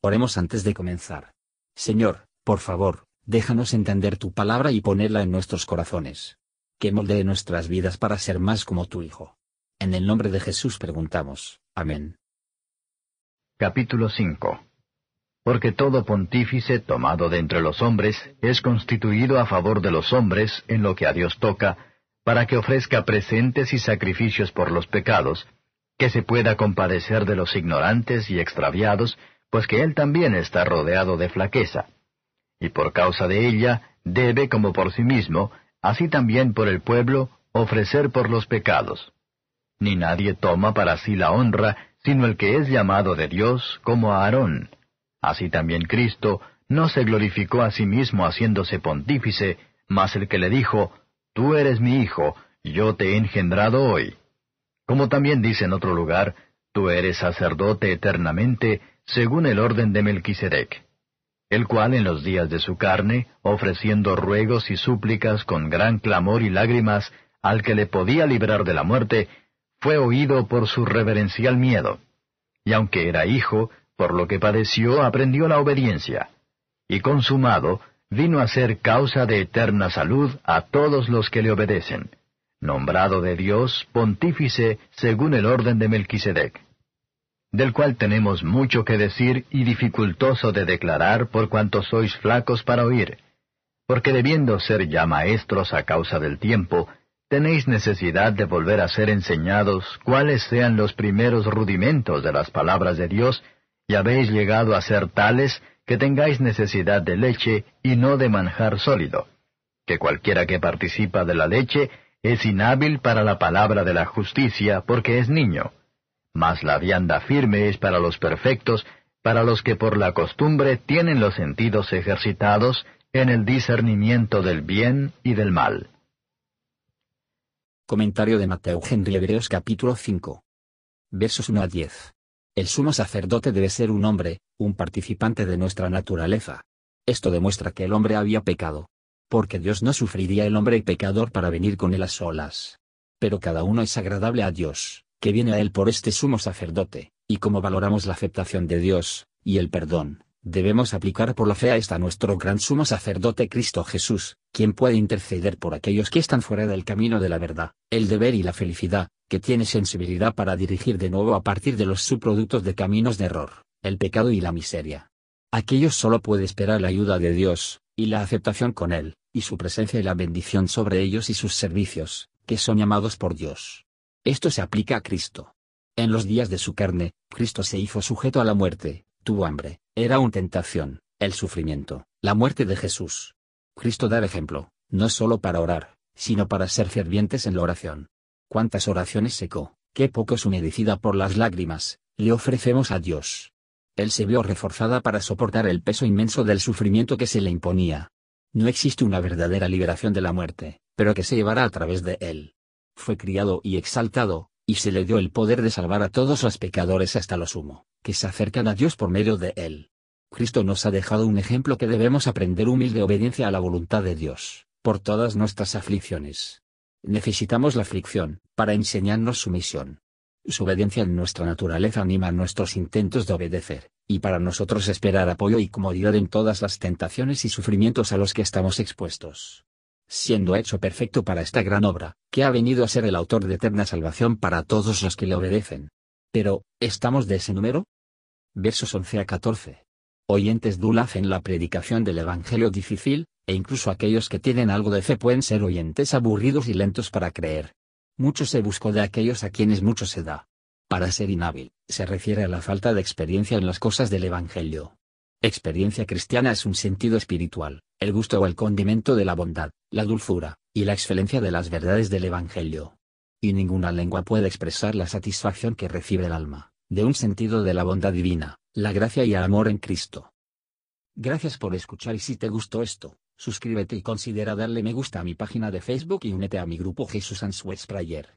Oremos antes de comenzar. Señor, por favor, déjanos entender tu palabra y ponerla en nuestros corazones. Que moldee nuestras vidas para ser más como tu Hijo. En el nombre de Jesús preguntamos. Amén. Capítulo 5 Porque todo pontífice tomado de entre los hombres es constituido a favor de los hombres en lo que a Dios toca, para que ofrezca presentes y sacrificios por los pecados, que se pueda compadecer de los ignorantes y extraviados, pues que él también está rodeado de flaqueza. Y por causa de ella debe, como por sí mismo, así también por el pueblo, ofrecer por los pecados. Ni nadie toma para sí la honra, sino el que es llamado de Dios, como Aarón. Así también Cristo no se glorificó a sí mismo haciéndose pontífice, mas el que le dijo, Tú eres mi hijo, yo te he engendrado hoy. Como también dice en otro lugar, Tú eres sacerdote eternamente, según el orden de Melquisedec, el cual en los días de su carne, ofreciendo ruegos y súplicas con gran clamor y lágrimas al que le podía librar de la muerte, fue oído por su reverencial miedo. Y aunque era hijo, por lo que padeció aprendió la obediencia. Y consumado, vino a ser causa de eterna salud a todos los que le obedecen, nombrado de Dios pontífice según el orden de Melquisedec del cual tenemos mucho que decir y dificultoso de declarar por cuanto sois flacos para oír, porque debiendo ser ya maestros a causa del tiempo, tenéis necesidad de volver a ser enseñados cuáles sean los primeros rudimentos de las palabras de Dios, y habéis llegado a ser tales que tengáis necesidad de leche y no de manjar sólido, que cualquiera que participa de la leche es inhábil para la palabra de la justicia porque es niño mas la vianda firme es para los perfectos, para los que por la costumbre tienen los sentidos ejercitados en el discernimiento del bien y del mal. Comentario de Mateo Henry Hebreos capítulo 5. Versos 1 a 10. El sumo sacerdote debe ser un hombre, un participante de nuestra naturaleza. Esto demuestra que el hombre había pecado. Porque Dios no sufriría el hombre pecador para venir con él a solas. Pero cada uno es agradable a Dios que viene a Él por este sumo sacerdote, y como valoramos la aceptación de Dios, y el perdón, debemos aplicar por la fe a esta nuestro gran sumo sacerdote Cristo Jesús, quien puede interceder por aquellos que están fuera del camino de la verdad, el deber y la felicidad, que tiene sensibilidad para dirigir de nuevo a partir de los subproductos de caminos de error, el pecado y la miseria. Aquellos solo puede esperar la ayuda de Dios, y la aceptación con Él, y su presencia y la bendición sobre ellos y sus servicios, que son llamados por Dios. Esto se aplica a Cristo. En los días de su carne, Cristo se hizo sujeto a la muerte, tuvo hambre, era una tentación, el sufrimiento, la muerte de Jesús. Cristo da ejemplo, no solo para orar, sino para ser fervientes en la oración. ¿Cuántas oraciones secó, qué pocos humedecida por las lágrimas, le ofrecemos a Dios? Él se vio reforzada para soportar el peso inmenso del sufrimiento que se le imponía. No existe una verdadera liberación de la muerte, pero que se llevará a través de él fue criado y exaltado, y se le dio el poder de salvar a todos los pecadores hasta lo sumo, que se acercan a Dios por medio de él. Cristo nos ha dejado un ejemplo que debemos aprender humilde obediencia a la voluntad de Dios, por todas nuestras aflicciones. Necesitamos la aflicción, para enseñarnos su misión. Su obediencia en nuestra naturaleza anima nuestros intentos de obedecer, y para nosotros esperar apoyo y comodidad en todas las tentaciones y sufrimientos a los que estamos expuestos siendo hecho perfecto para esta gran obra, que ha venido a ser el autor de eterna salvación para todos los que le obedecen. Pero, ¿estamos de ese número? Versos 11 a 14. Oyentes dulaz en la predicación del Evangelio difícil, e incluso aquellos que tienen algo de fe pueden ser oyentes aburridos y lentos para creer. Mucho se buscó de aquellos a quienes mucho se da. Para ser inhábil, se refiere a la falta de experiencia en las cosas del Evangelio. Experiencia cristiana es un sentido espiritual, el gusto o el condimento de la bondad, la dulzura, y la excelencia de las verdades del Evangelio. Y ninguna lengua puede expresar la satisfacción que recibe el alma, de un sentido de la bondad divina, la gracia y el amor en Cristo. Gracias por escuchar y si te gustó esto, suscríbete y considera darle me gusta a mi página de Facebook y únete a mi grupo Jesús Answers Prayer.